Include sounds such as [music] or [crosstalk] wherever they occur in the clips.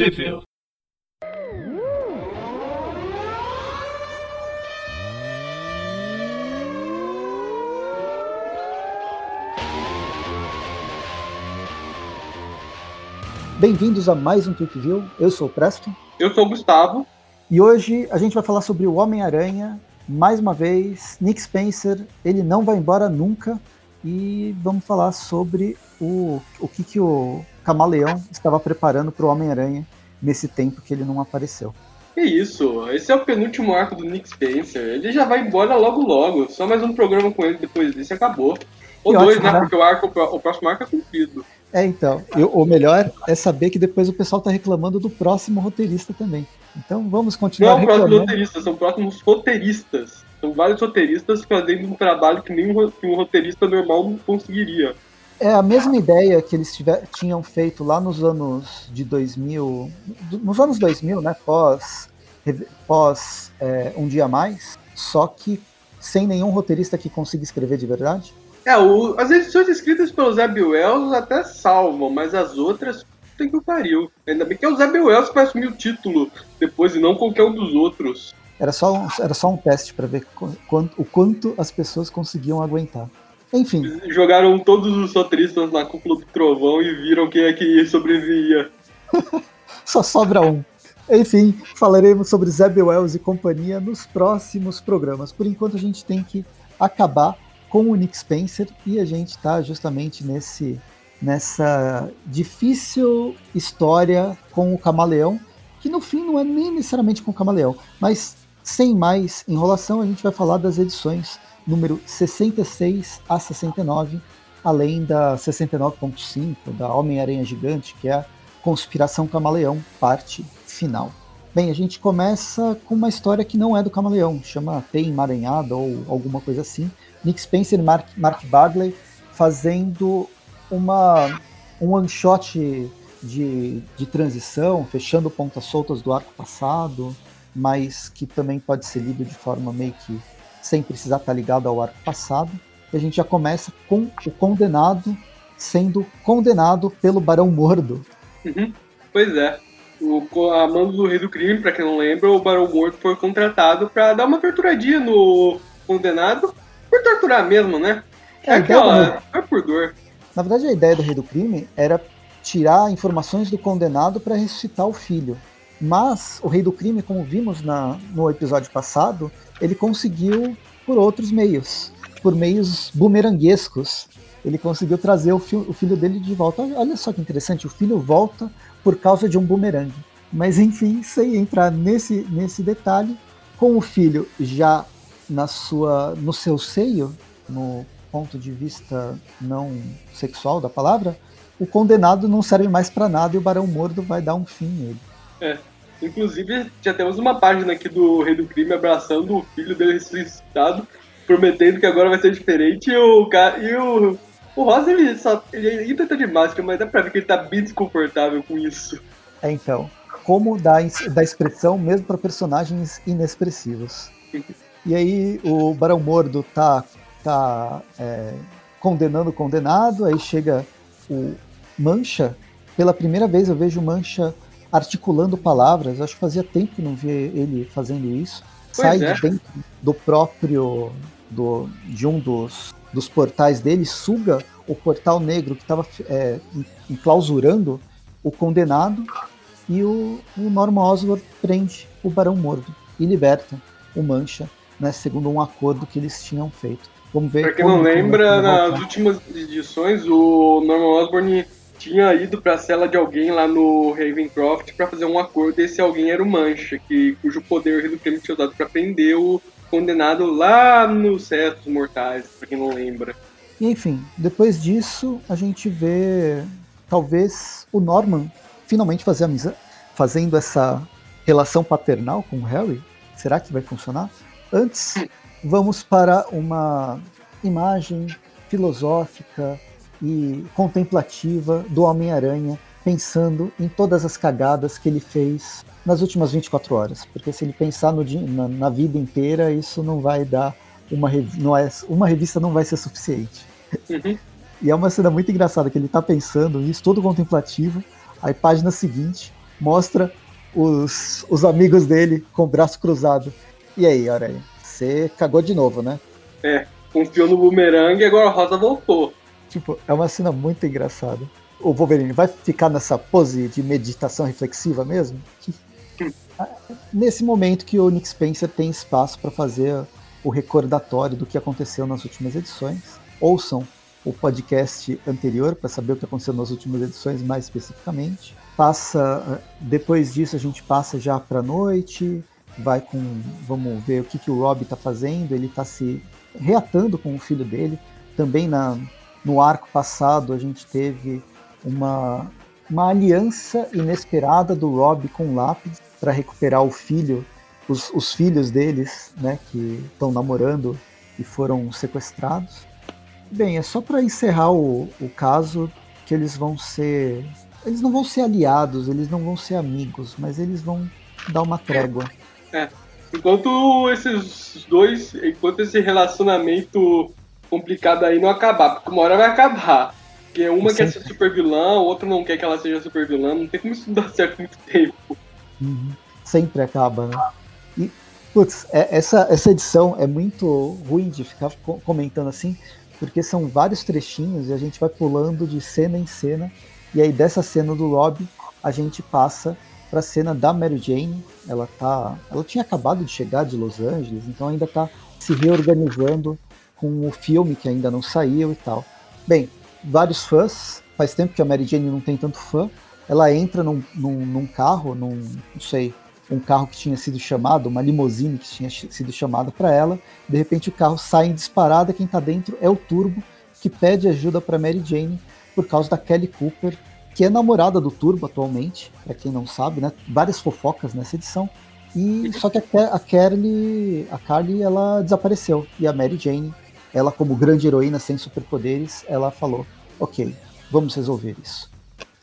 Tweepville. Bem-vindos a mais um Tweepville. Eu sou o Presto. Eu sou o Gustavo. E hoje a gente vai falar sobre o Homem-Aranha. Mais uma vez, Nick Spencer, ele não vai embora nunca. E vamos falar sobre o, o que, que o Camaleão estava preparando para o Homem-Aranha nesse tempo que ele não apareceu. Que isso, esse é o penúltimo arco do Nick Spencer. Ele já vai embora logo logo. Só mais um programa com ele depois disso e acabou. Ou Que dois, ótimo, né? né? Porque o, arco, o próximo arco é cumprido. É, então. E o melhor é saber que depois o pessoal está reclamando do próximo roteirista também. Então vamos Não continuar é o próximo reclamando. roteirista, são próximos roteiristas. São vários roteiristas fazendo um trabalho que nem um ro- que um roteirista normal não conseguiria. É a mesma ideia que eles tiver, tinham feito lá nos anos de 2000, do- nos anos 2000, né, pós, pós é, Um Dia Mais, só que sem nenhum roteirista que consiga escrever de verdade. É, o- as edições escritas pelo Zeb Wells até salvam, mas as outras tem que o pariu. Ainda bem que é o Zeb Wells que vai assumir o título depois e não qualquer um dos outros. Era só um, era só um teste para ver qu- quanto, o quanto as pessoas conseguiam aguentar. Enfim, Jogaram todos os roteiristas na cúpula do trovão e viram quem é que sobrevivia. [laughs] só sobra um. Enfim, falaremos sobre Zeb Wells e companhia nos próximos programas. Por enquanto, a gente tem que acabar com o Nick Spencer e a gente está justamente nesse nessa difícil história com o Camaleão, que no fim não é nem necessariamente com o Camaleão, mas sem mais enrolação, a gente vai falar das edições número 66 a 69, além da 69.5 da Homem-Aranha Gigante, que é a Conspiração Camaleão, parte final. Bem, a gente começa com uma história que não é do Camaleão, chama Teia Emaranhada ou alguma coisa assim. Nick Spencer e Mark, Mark Bagley fazendo uma, um one shot de, de transição, fechando pontas soltas do arco passado, mas que também pode ser lido de forma meio que sem precisar estar ligado ao arco passado. E a gente já começa com o condenado sendo condenado pelo Barão Mordo. Uhum. Pois é. O, a mando do Rei do Crime, pra quem não lembra, o Barão Morto foi contratado pra dar uma torturadinha no condenado. Por torturar mesmo, né? É É, aquela. Foi por dor. Na verdade, a ideia do Rei do Crime era tirar informações do condenado para ressuscitar o filho. Mas o Rei do Crime, como vimos na, no episódio passado, ele conseguiu por outros meios, por meios bumeranguescos. Ele conseguiu trazer o, fi- o filho dele de volta. Olha só que interessante, o filho volta por causa de um bumerangue. Mas enfim, sem entrar nesse, nesse detalhe, com o filho já na sua, no seu seio, no ponto de vista não sexual da palavra, o condenado não serve mais para nada e o Barão Mordo vai dar um fim nele. Inclusive, já temos uma página aqui do Rei do Crime abraçando o filho dele ressuscitado, prometendo que agora vai ser diferente. E o, ca- e o, o Rosa, ele, só, ele ainda tá de máscara, mas dá pra ver que ele tá bem desconfortável com isso. É então, como dar, dar expressão mesmo para personagens inexpressivos. E aí o Barão Mordo tá, tá é, condenando o condenado, aí chega o Mancha. Pela primeira vez eu vejo Mancha articulando palavras. Acho que fazia tempo que não via ele fazendo isso. Pois Sai é. de dentro do próprio do, de um dos, dos portais dele, suga o portal negro que estava enclausurando o condenado e o, o Norman Osborn prende o Barão Mordo e liberta o Mancha, né, segundo um acordo que eles tinham feito. Vamos ver. Pra quem como não lembra, nas últimas edições, o Norman Osborn tinha ido pra cela de alguém lá no Ravencroft pra fazer um acordo, e esse alguém era o Mancha, que, cujo poder do Crime tinha usado pra prender o condenado lá nos Cestos Mortais, pra quem não lembra. E enfim, depois disso a gente vê talvez o Norman finalmente fazer amizade, fazendo essa relação paternal com o Harry. Será que vai funcionar? Antes, vamos para uma imagem filosófica e contemplativa do Homem-Aranha, pensando em todas as cagadas que ele fez nas últimas 24 horas. Porque se ele pensar no na, na vida inteira, isso não vai dar uma, não é, uma revista não vai ser suficiente. Uhum. E é uma cena muito engraçada que ele tá pensando isso, todo contemplativo. Aí, página seguinte, mostra os, os amigos dele com o braço cruzado. E aí, Aranha, você cagou de novo, né? É, confiou no bumerangue e agora a Rosa voltou. Tipo, é uma cena muito engraçada. O Wolverine vai ficar nessa pose de meditação reflexiva mesmo? Que... [laughs] Nesse momento que o Nick Spencer tem espaço para fazer o recordatório do que aconteceu nas últimas edições. Ouçam o podcast anterior para saber o que aconteceu nas últimas edições mais especificamente. Passa depois disso a gente passa já para noite, vai com vamos ver o que, que o Rob está fazendo. Ele está se reatando com o filho dele. Também na no arco passado a gente teve uma uma aliança inesperada do Rob com o Lápis para recuperar o filho, os, os filhos deles, né, que estão namorando e foram sequestrados. Bem, é só para encerrar o, o caso que eles vão ser. Eles não vão ser aliados, eles não vão ser amigos, mas eles vão dar uma trégua. É. Enquanto esses dois. Enquanto esse relacionamento complicado aí não acabar, porque uma hora vai acabar. Porque uma quer ser super vilã, o outro não quer que ela seja super vilã, não tem como isso dar certo muito tempo. Uhum. Sempre acaba, né? E, putz, é, essa, essa edição é muito ruim de ficar comentando assim, porque são vários trechinhos e a gente vai pulando de cena em cena. E aí dessa cena do Rob, a gente passa para a cena da Mary Jane. Ela tá, ela tinha acabado de chegar de Los Angeles, então ainda está se reorganizando com o filme que ainda não saiu e tal. Bem, vários fãs. Faz tempo que a Mary Jane não tem tanto fã. Ela entra num, num, num carro, num, não sei, um carro que tinha sido chamado, uma limusine que tinha sido chamada para ela. De repente o carro sai em disparada, quem está dentro é o Turbo, que pede ajuda para Mary Jane por causa da Kelly Cooper, que é namorada do Turbo atualmente, para quem não sabe, né? Várias fofocas nessa edição. E só que a, a a Carly ela desapareceu e a Mary Jane, ela como grande heroína sem superpoderes, ela falou: "OK, vamos resolver isso".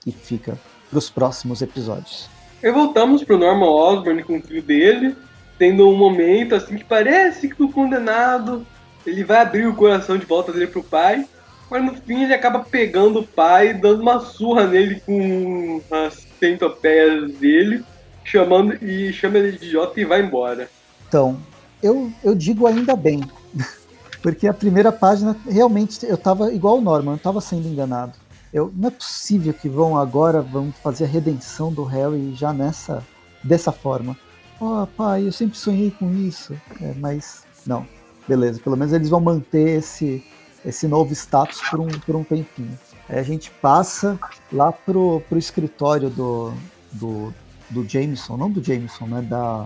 E fica para os próximos episódios. E voltamos pro Norman Osborn com o filho dele, tendo um momento assim que parece que o condenado ele vai abrir o coração de volta dele pro pai, mas no fim ele acaba pegando o pai, dando uma surra nele com as centopeias dele, chamando e chama ele de idiota e vai embora. Então, eu, eu digo ainda bem, [laughs] porque a primeira página realmente eu tava igual o Norman, eu tava sendo enganado. Eu, não é possível que vão agora vão fazer a redenção do Harry já nessa dessa forma. Oh, pai, eu sempre sonhei com isso. É, mas não, beleza. Pelo menos eles vão manter esse esse novo status por um, por um tempinho. Aí a gente passa lá pro, pro escritório do, do, do Jameson, não do Jameson, né? Da.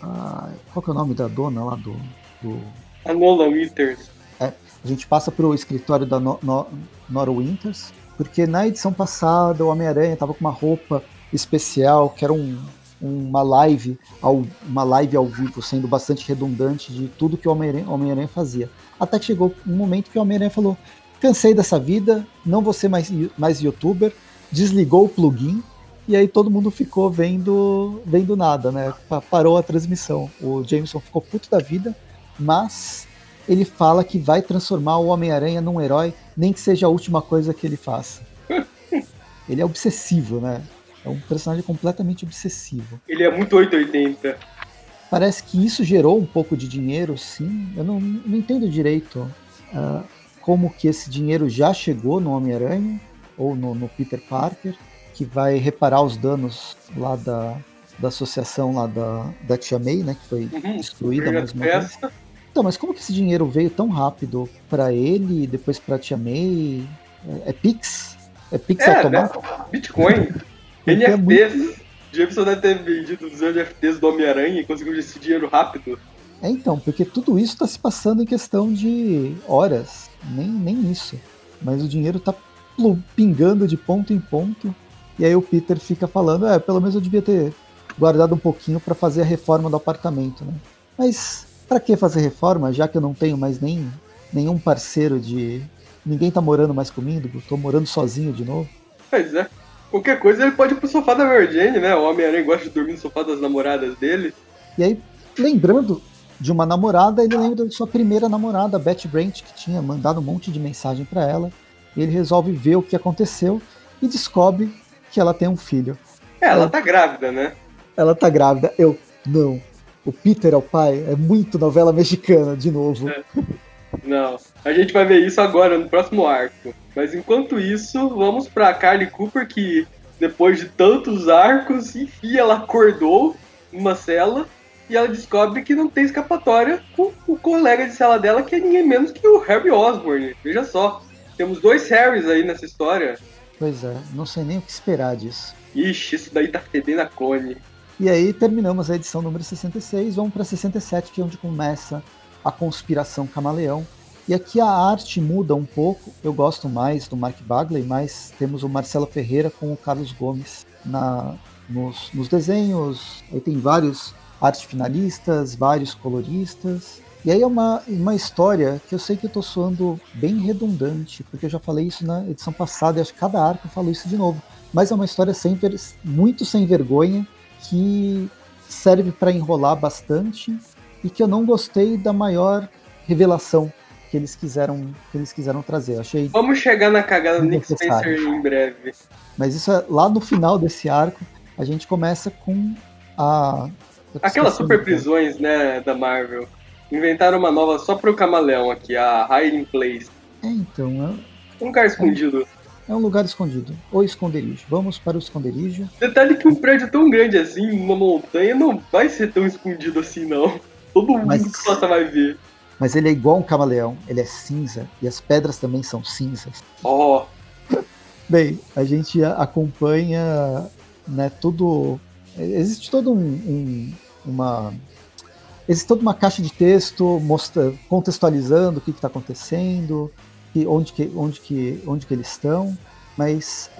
Ah, qual que é o nome da dona lá do. do... A Nola Winters. É, a gente passa pro escritório da no, no, Nora Winters, porque na edição passada o Homem-Aranha estava com uma roupa especial, que era um, uma live ao, uma live ao vivo, sendo bastante redundante de tudo que o Homem-Aranha Homem fazia. Até que chegou um momento que o Homem-Aranha falou: cansei dessa vida, não vou ser mais, mais youtuber, desligou o plugin, e aí todo mundo ficou vendo, vendo nada, né? Parou a transmissão. O Jameson ficou puto da vida, mas ele fala que vai transformar o Homem-Aranha num herói, nem que seja a última coisa que ele faça. [laughs] ele é obsessivo, né? É um personagem completamente obsessivo. Ele é muito 880. Parece que isso gerou um pouco de dinheiro, sim. Eu não, não entendo direito uh, como que esse dinheiro já chegou no Homem-Aranha ou no, no, Peter Parker, que vai reparar os danos lá da, da associação lá da, da Tia May, né? Que foi uhum, destruída mais uma vez. Então, mas como que esse dinheiro veio tão rápido para ele e depois para Tia May? É, é Pix? É Pix é, automático? Né? Bitcoin. NFTs. É muito... Jameson deve ter vendido os NFTs do Homem-Aranha e conseguiu esse dinheiro rápido. É, então, porque tudo isso está se passando em questão de horas, nem, nem isso. Mas o dinheiro está pingando de ponto em ponto, e aí o Peter fica falando: é, pelo menos eu devia ter guardado um pouquinho para fazer a reforma do apartamento, né? Mas para que fazer reforma, já que eu não tenho mais nem nenhum parceiro de. Ninguém tá morando mais comigo, tô morando sozinho de novo. Pois é. Qualquer coisa ele pode ir pro sofá da Mary Jane, né? O Homem-Aranha gosta de dormir no sofá das namoradas dele. E aí, lembrando de uma namorada, ele lembra de sua primeira namorada, Betty Brant, que tinha mandado um monte de mensagem para ela. Ele resolve ver o que aconteceu e descobre que ela tem um filho. É, ela é. tá grávida, né? Ela tá grávida. Eu, não. O Peter é o pai? É muito novela mexicana, de novo. É. Não, a gente vai ver isso agora, no próximo arco. Mas enquanto isso, vamos pra Carly Cooper, que depois de tantos arcos, enfim, ela acordou numa cela e ela descobre que não tem escapatória com o colega de cela dela, que é ninguém menos que o Harry Osborn. Veja só, temos dois Harrys aí nessa história. Pois é, não sei nem o que esperar disso. Ixi, isso daí tá fedendo a cone. E aí terminamos a edição número 66, vamos para 67, que é onde começa a conspiração camaleão. E aqui a arte muda um pouco, eu gosto mais do Mark Bagley, mas temos o Marcelo Ferreira com o Carlos Gomes na, nos, nos desenhos, aí tem vários arte finalistas, vários coloristas. E aí é uma, uma história que eu sei que eu tô soando bem redundante, porque eu já falei isso na edição passada, e acho que cada arco eu falo isso de novo. Mas é uma história sem muito sem vergonha, que serve para enrolar bastante e que eu não gostei da maior revelação que eles quiseram que eles quiseram trazer. achei Vamos chegar na cagada do Nick Spencer em breve. Mas isso é lá no final desse arco, a gente começa com a aquelas super prisões, né, da Marvel. Inventaram uma nova só pro camaleão aqui, a Hiding Place. É, então, é... um lugar escondido. É um lugar escondido, ou esconderijo. Vamos para o esconderijo. Detalhe que um prédio tão grande assim, uma montanha, não vai ser tão escondido assim, não. Todo mundo Mas... que passa vai ver. Mas ele é igual um camaleão, ele é cinza e as pedras também são cinzas. Ó. Oh. [laughs] Bem, a gente acompanha, né, tudo. Existe todo um, um, uma. Existe toda uma caixa de texto mostra, contextualizando o que está acontecendo, que, onde, que, onde, que, onde que eles estão. Mas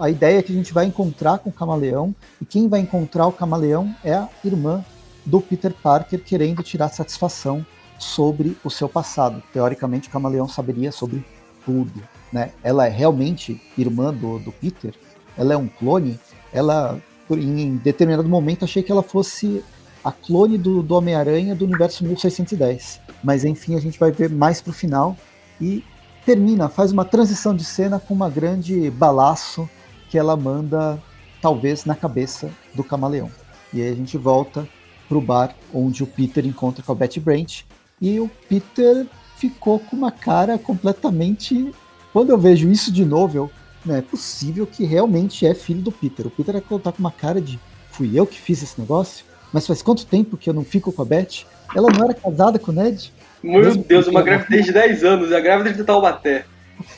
a, ideia é que a gente vai encontrar com o camaleão, e quem vai encontrar o camaleão é a irmã do Peter Parker querendo tirar satisfação sobre o seu passado. Teoricamente, o Camaleão saberia sobre tudo. Né? Ela é realmente irmã do, do Peter? Ela é um clone? Ela, em determinado momento, achei que ela fosse a clone do, do Homem-Aranha do universo 1610. Mas enfim, a gente vai ver mais pro final e termina, faz uma transição de cena com uma grande balaço que ela manda, talvez, na cabeça do camaleão. E aí a gente volta pro bar onde o Peter encontra com a Betty Brant e o Peter ficou com uma cara completamente. Quando eu vejo isso de novo, eu, não é possível que realmente é filho do Peter. O Peter tá com uma cara de fui eu que fiz esse negócio? Mas faz quanto tempo que eu não fico com a Beth? Ela não era casada com o Ned? Meu Deus, uma gravidez de 10 anos, a grávida de Taubaté.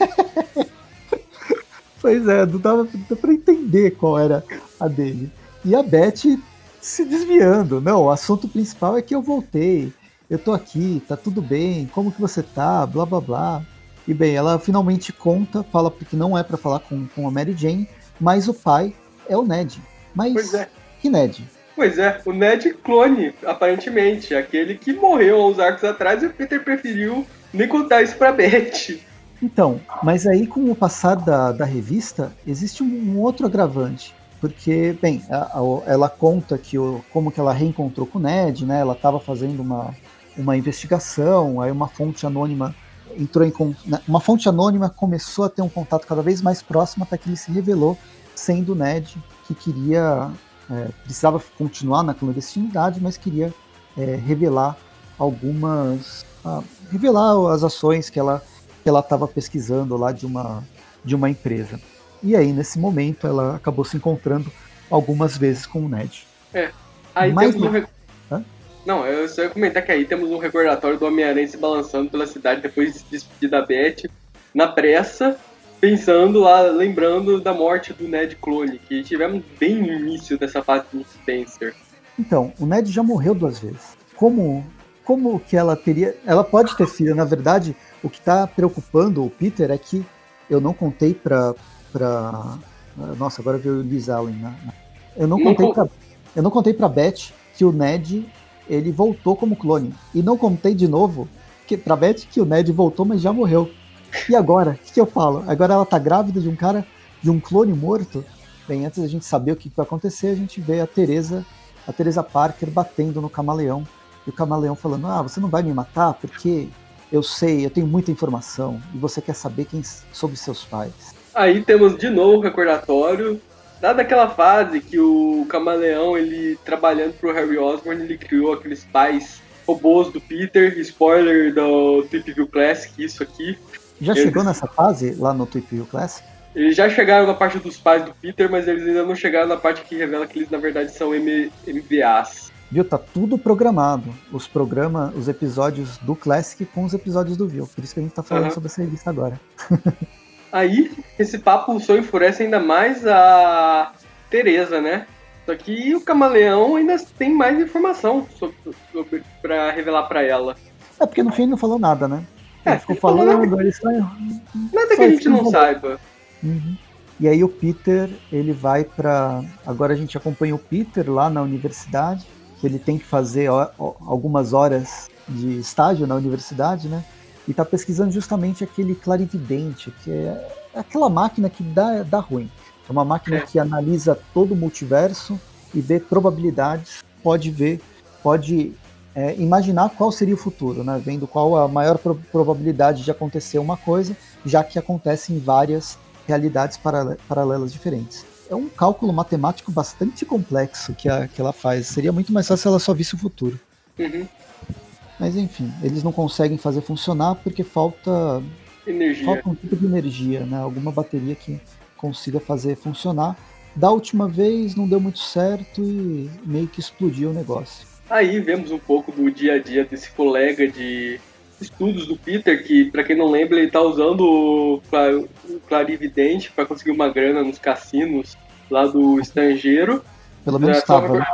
[laughs] pois é, não dava pra entender qual era a dele. E a Beth se desviando. Não, o assunto principal é que eu voltei eu tô aqui, tá tudo bem, como que você tá, blá blá blá. E bem, ela finalmente conta, fala porque não é para falar com, com a Mary Jane, mas o pai é o Ned. Mas pois é. que Ned? Pois é, o Ned clone, aparentemente, aquele que morreu há uns arcos atrás e o Peter preferiu nem contar isso pra Beth. Então, mas aí com o passar da, da revista, existe um, outro agravante. Porque, bem, a, a, ela conta que o, como que ela reencontrou com o Ned, né? Ela estava fazendo uma, uma investigação, aí uma fonte anônima entrou em né, uma fonte anônima começou a ter um contato cada vez mais próximo até que ele se revelou sendo o Ned que queria é, precisava continuar na clandestinidade, mas queria é, revelar algumas ah, revelar as ações que ela que ela estava pesquisando lá de uma de uma empresa. E aí nesse momento ela acabou se encontrando algumas vezes com o Ned. É. Aí mas, temos um não, eu só ia comentar que aí temos um recordatório do Homem-Aranha se balançando pela cidade depois de se despedir da Beth, na pressa, pensando lá, lembrando da morte do Ned Clone, que tivemos bem no início dessa fase de Spencer. Então, o Ned já morreu duas vezes. Como, como que ela teria. Ela pode ter filho, na verdade, o que está preocupando o Peter é que eu não contei pra. pra nossa, agora veio o Liz Allen, né? Eu não contei não, pra, eu não contei pra Beth que o Ned ele voltou como clone. E não contei de novo que, pra Beth que o Ned voltou, mas já morreu. E agora? O que, que, eu falo? Agora ela tá grávida de um cara, de um clone morto? Bem, antes da gente saber o que, que vai acontecer, a gente vê a Teresa, a Teresa Parker batendo no camaleão. E o camaleão falando: Ah, você não vai me matar porque eu sei, eu tenho muita informação e você quer saber quem sobre seus pais. Aí temos de novo o recordatório dada aquela fase que o Camaleão, ele trabalhando pro Harry Osborn, ele criou aqueles pais robôs do Peter, spoiler do Tweep View Classic, isso aqui. Já Eles- chegou nessa fase lá no Tweep View Classic? Eles já chegaram na parte dos pais do Peter, mas eles ainda não chegaram na parte que revela que eles na verdade são M MVAs. Viu? Tá tudo programado. Os programa, os episódios do Classic com os episódios do View. Por isso que a gente tá falando Aham. sobre essa revista agora. [laughs] Aí, esse papo só enfurece ainda mais a Teresa, né? Só que o camaleão ainda tem mais informação sobre, sobre, pra revelar pra ela. É porque no fim ele não falou nada, né? Ele É, ficou ele falou falando, ele só. Nada que Só a gente não saiba. Uhum. E aí o Peter, ele vai pra. Agora a gente acompanha o Peter lá na universidade, que ele tem que fazer algumas horas de estágio na universidade, né? E tá pesquisando justamente aquele clarividente, que é aquela máquina que dá, dá ruim. É uma máquina É. que analisa todo o multiverso e vê probabilidades, pode ver, pode é, imaginar qual seria o futuro, né? Vendo qual a maior pro- probabilidade de acontecer uma coisa, já que acontece em várias realidades parale- paralelas diferentes. É um cálculo matemático bastante complexo que, a- que ela faz. Seria muito mais fácil se ela só visse o futuro. Uhum. Mas enfim, eles não conseguem fazer funcionar porque falta, Energia. falta um tipo de energia, né? Alguma bateria que consiga fazer funcionar. Da última vez não deu muito certo e meio que explodiu o negócio. Aí vemos um pouco do dia a dia desse colega de estudos do Peter, que, pra quem não lembra, ele tá usando o cla- o clarividente pra conseguir uma grana nos cassinos lá do estrangeiro. Pelo menos É, só estava. né?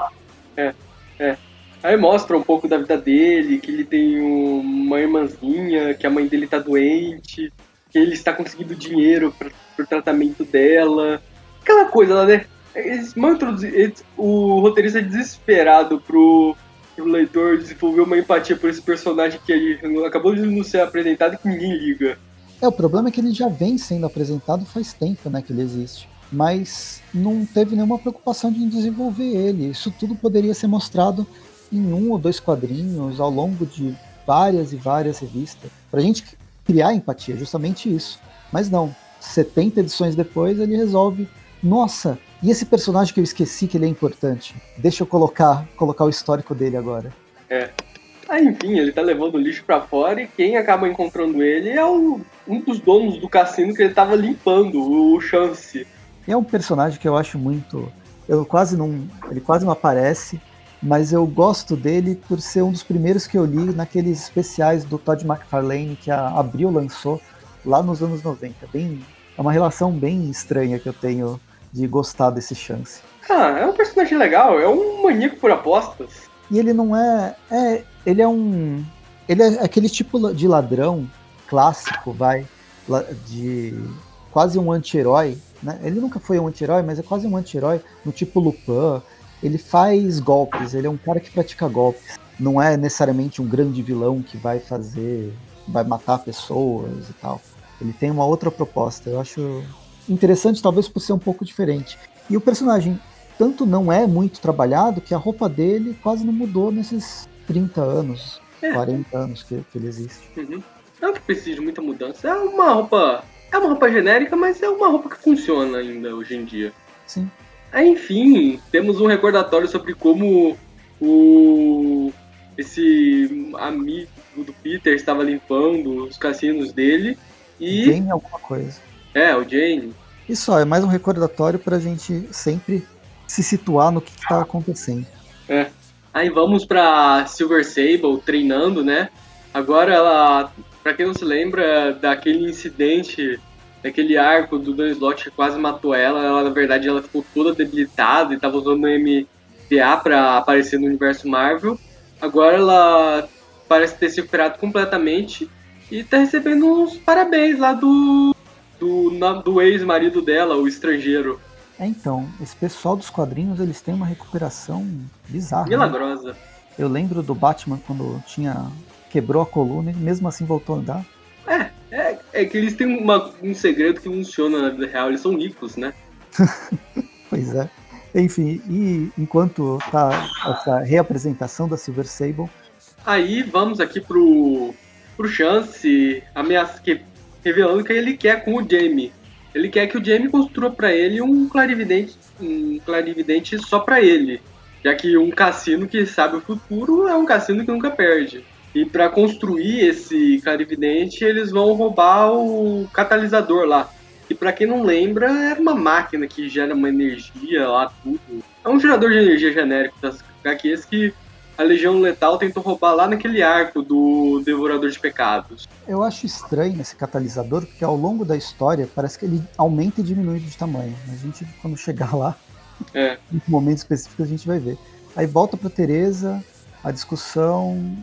É, é. Aí mostra um pouco da vida dele, que ele tem um- uma irmãzinha, que a mãe dele tá doente, que ele está conseguindo dinheiro pra, pro tratamento dela. Aquela coisa lá, né? Eles vão introduzir. eles- o roteirista é desesperado pro, pro leitor desenvolver uma empatia por esse personagem que ele acabou de nos ser apresentado e que ninguém liga. É, o problema é que ele já vem sendo apresentado faz tempo, né, que ele existe. Mas não teve nenhuma preocupação de desenvolver ele. Isso tudo poderia ser mostrado em um ou dois quadrinhos ao longo de várias e várias revistas. Pra gente criar empatia, justamente isso. Mas não, 70 edições depois ele resolve, nossa, e esse personagem que eu esqueci que ele é importante? Deixa eu colocar, colocar o histórico dele agora. Aí, enfim, ele tá levando o lixo pra fora e quem acaba encontrando ele é o, um dos donos do cassino que ele tava limpando, o Chance. É um personagem que eu acho muito. Eu quase não. Ele quase não aparece, mas eu gosto dele por ser um dos primeiros que eu li naqueles especiais do Todd McFarlane que a Abril lançou lá nos anos 90. Bem, é uma relação bem estranha que eu tenho de gostar desse chance. Ah, é um personagem legal, é um maníaco por apostas. E ele não é. é ele é um. Ele é aquele tipo de ladrão clássico, vai. De quase um anti-herói. Né? Ele nunca foi um anti-herói, mas é quase um anti-herói, no tipo Lupin. Ele faz golpes, ele é um cara que pratica golpes. Não é necessariamente um grande vilão que vai fazer. vai matar pessoas e tal. Ele tem uma outra proposta. Eu acho interessante, talvez por ser um pouco diferente. E o personagem tanto não é muito trabalhado que a roupa dele quase não mudou nesses 30 anos, É. 40 anos que, que ele existe. Uhum. Não que precise de muita mudança. É uma roupa. É uma roupa genérica, mas é uma roupa que funciona ainda hoje em dia. Sim. Aí, enfim, temos um recordatório sobre como o esse amigo do Peter estava limpando os cassinos dele e Tem alguma coisa. É o Jane. E só, é mais um recordatório pra gente sempre se situar no que, tá acontecendo. Aí vamos pra Silver Sable treinando, né? Agora ela, pra quem não se lembra daquele incidente, daquele arco do Dan Slott que quase matou ela, ela na verdade ela ficou toda debilitada e tava usando o MDA pra aparecer no universo Marvel. Agora ela parece ter se recuperado completamente e tá recebendo uns parabéns lá do do, do ex-marido dela, o estrangeiro. É, então, esse pessoal dos quadrinhos, eles têm uma recuperação bizarra. né? Milagrosa. Eu lembro do Batman quando tinha quebrou a coluna e mesmo assim voltou a andar. É, é que eles têm uma- um segredo que funciona na vida real, eles são ricos, né? [laughs] Pois é. Enfim, e enquanto tá essa reapresentação da Silver Sable, Aí vamos aqui pro, pro Chance, ameaça, que, revelando que ele quer com o Jamie. Ele quer que o Jamie construa para ele um clarividente, um clarividente só para ele, já que um cassino que sabe o futuro é um cassino que nunca perde. E para construir esse clarividente, eles vão roubar o catalisador lá. E para quem não lembra, era uma máquina que gera uma energia lá, tudo. É um gerador de energia genérico das HQs que a Legião Letal tentou roubar lá naquele arco do Devorador de Pecados. Eu acho estranho esse catalisador, porque ao longo da história parece que ele aumenta e diminui de tamanho. A gente, quando chegar lá, é. em momento específico, a gente vai ver. Aí volta para Teresa, a discussão.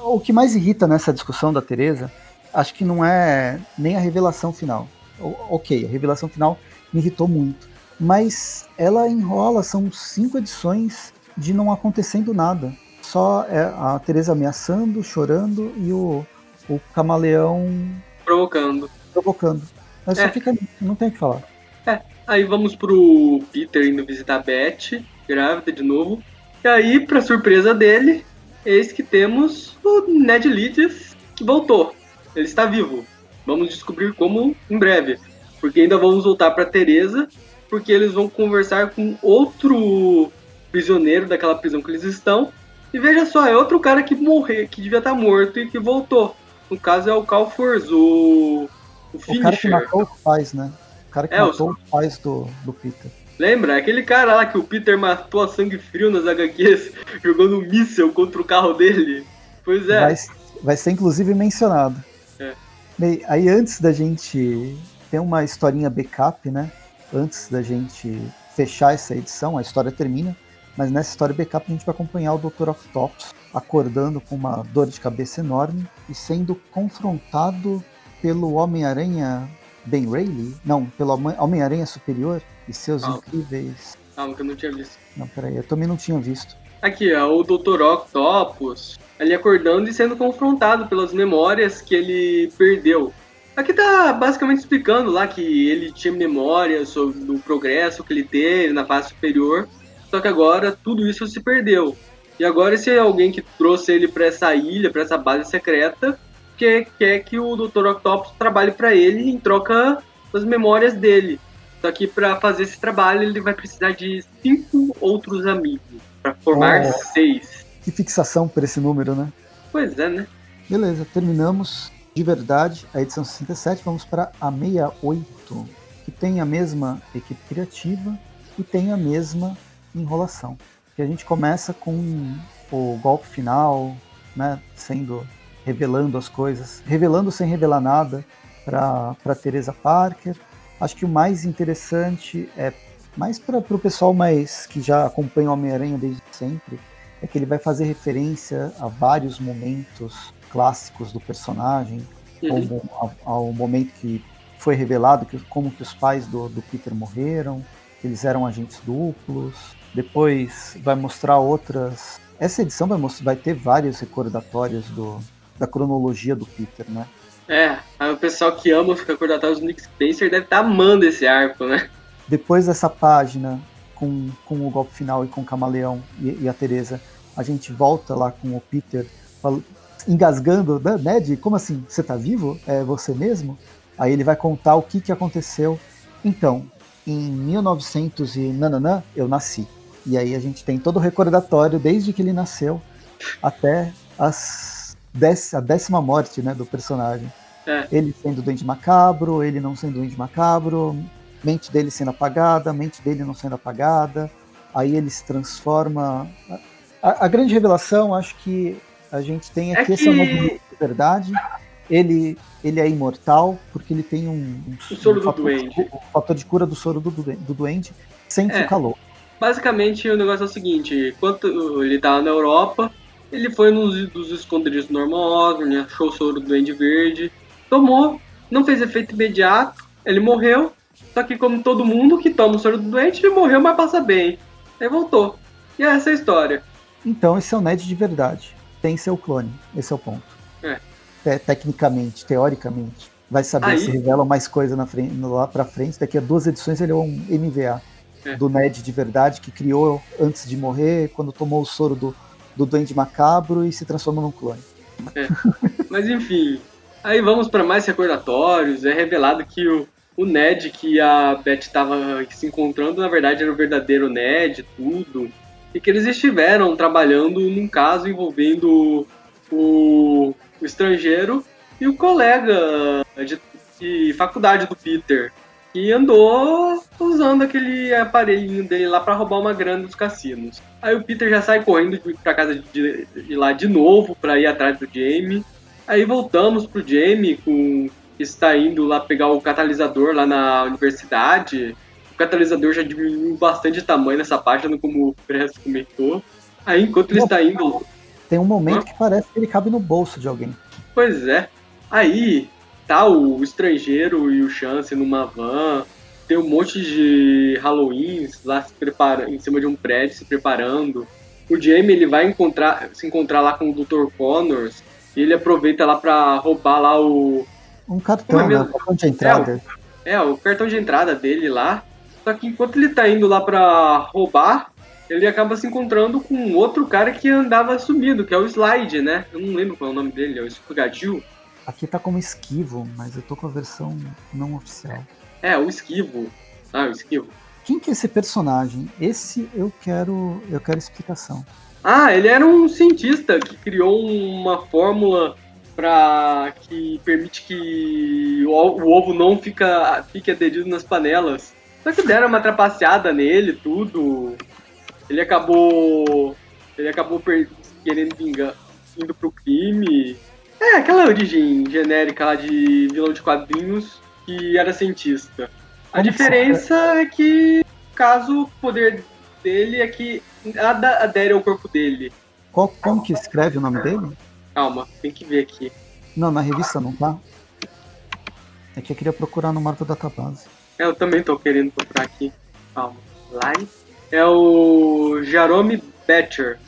O que mais irrita nessa discussão da Teresa, acho que não é nem a revelação final. Ok, a revelação final me irritou muito. Mas ela enrola, são cinco edições de não acontecendo nada. Só é a Teresa ameaçando, chorando e o, o camaleão provocando. Provocando. Mas é. só fica. Não tem o que falar. É. Aí vamos pro Peter indo visitar a Beth, grávida de novo. E aí, pra surpresa dele, eis que temos o Ned Leeds que voltou. Ele está vivo. Vamos descobrir como em breve. Porque ainda vamos voltar para Teresa, porque eles vão conversar com outro prisioneiro daquela prisão que eles estão. E veja só, é outro cara que morreu, que devia estar morto e que voltou. No caso é o Cal Forz, o, o, o cara que matou os pais, né? O cara que é, matou os... os pais do, do Peter. Lembra? Aquele cara lá que o Peter matou a sangue frio nas HQs, [laughs] jogando um míssel contra o carro dele. Pois é. Vai, vai ser inclusive mencionado. É. Bem, aí antes da gente. Tem uma historinha backup, né? Antes da gente fechar essa edição, a história termina mas nessa história backup a gente vai acompanhar o Dr. Octopus acordando com uma dor de cabeça enorme e sendo confrontado pelo Homem-Aranha Ben Reilly? Não, pelo Homem-Aranha Superior e seus ah, incríveis. Calma, que eu não tinha visto. Não, peraí, eu também não tinha visto. Aqui, ó, o Dr. Octopus, ele acordando e sendo confrontado pelas memórias que ele perdeu. Aqui tá basicamente explicando lá que ele tinha memórias sobre o progresso que ele teve na fase superior só que agora tudo isso se perdeu. E agora esse é alguém que trouxe ele para essa ilha, para essa base secreta, que quer que o Dr. Octopus trabalhe para ele em troca das memórias dele. Só que para fazer esse trabalho ele vai precisar de cinco outros amigos para formar oh, seis. Que fixação por esse número, né? Pois é, né? Beleza, terminamos de verdade a edição 67. Vamos para a 68, que tem a mesma equipe criativa e tem a mesma enrolação. Que a gente começa com o golpe final, né, sendo revelando as coisas, revelando sem revelar nada para Teresa Parker. Acho que o mais interessante é mais para o pessoal mais que já acompanha o Homem-Aranha desde sempre, é que ele vai fazer referência a vários momentos clássicos do personagem, uhum. como ao, ao, momento que foi revelado que, como que os pais do, do Peter morreram, que eles eram agentes duplos, depois vai mostrar outras. Essa edição vai, mostrar, vai ter vários recordatórios do, da cronologia do Peter, né? É, o pessoal que ama os recordatórios do Nick Spencer deve estar tá amando esse arco, né? Depois dessa página com, com o golpe final e com o Camaleão e, e a Teresa, a gente volta lá com o Peter engasgando, né, Ned, como assim? Você tá vivo? É você mesmo? Aí ele vai contar o que, que aconteceu. Então, em 1900 e nananã, eu nasci. E aí a gente tem todo o recordatório desde que ele nasceu até as dec a décima morte né, do personagem. É. Ele sendo doente macabro, ele não sendo doente macabro, mente dele sendo apagada, mente dele não sendo apagada. Aí ele se transforma. A, a grande revelação, acho que a gente tem aqui é que... esse é o de verdade. Ele, ele é imortal porque ele tem um, um, o soro um do fator, duende. um fator de cura do soro do, do duende sem é. calor. Basicamente, o negócio é o seguinte: enquanto ele tava na Europa, ele foi nos dos esconderijos do Norman Osborn, achou o soro do Duende Verde, tomou, não fez efeito imediato, ele morreu. Só que, como todo mundo que toma o soro do doente, ele morreu, mas passa bem. Aí voltou. E essa é a história. Então, esse é o Ned de verdade. Tem seu clone. Esse é o ponto. É. Te tecnicamente, teoricamente. Vai saber Aí... se revela mais coisa na frente, lá pra frente. Daqui a duas edições ele é um MVA é. do Ned de verdade, que criou antes de morrer, quando tomou o soro do, do Duende Macabro e se transformou num clone. É. Mas enfim, aí vamos para mais recordatórios. É revelado que o, o Ned que a Beth estava se encontrando, na verdade, era o verdadeiro Ned, tudo. E que eles estiveram trabalhando num caso envolvendo o, o estrangeiro e o colega de, de faculdade do Peter, que andou usando aquele aparelhinho dele lá para roubar uma grana dos cassinos. Aí o Peter já sai correndo para casa de, de, lá de novo para ir atrás do Jamie. Aí voltamos pro Jamie com está indo lá pegar o catalisador lá na universidade. O catalisador já diminuiu bastante de tamanho nessa página, como o Press comentou. Aí enquanto ele está indo. Tem um momento que parece que ele cabe no bolso de alguém. Pois é. Aí tá o estrangeiro e o Chance numa van. Tem um monte de Halloweens lá se preparando, em cima de um prédio se preparando. O Jamie ele vai encontrar, se encontrar lá com o Dr. Connors e ele aproveita lá para roubar lá o um cartão, é né? Um cartão de entrada. É, o cartão de entrada dele lá. Só que enquanto ele tá indo lá pra roubar, ele acaba se encontrando com outro cara que andava sumido, que é o Slide, né? Eu não lembro qual é o nome dele, é o Esfugadil. Aqui tá como Esquivo, mas eu tô com a versão não oficial. É, o Esquivo. Ah, o Esquivo. Quem que é esse personagem? Esse eu quero, eu quero explicação. Ah, ele era um cientista que criou uma fórmula para que permite que o, ovo não fica, fique aderido nas panelas. Só que deram uma trapaceada nele, tudo. Ele acabou. Ele acabou querendo vingar, indo pro crime. É, aquela origem genérica lá de vilão de quadrinhos que era cientista. A Como diferença é que, caso o poder dele é que nada adere ao corpo dele. Qual, como que escreve o nome dele? Calma, tem que ver aqui. Não, na revista não tá? É que eu queria procurar no Marvel Database. É, eu também tô querendo procurar aqui. Calma. Live. É o Jerome Betcher.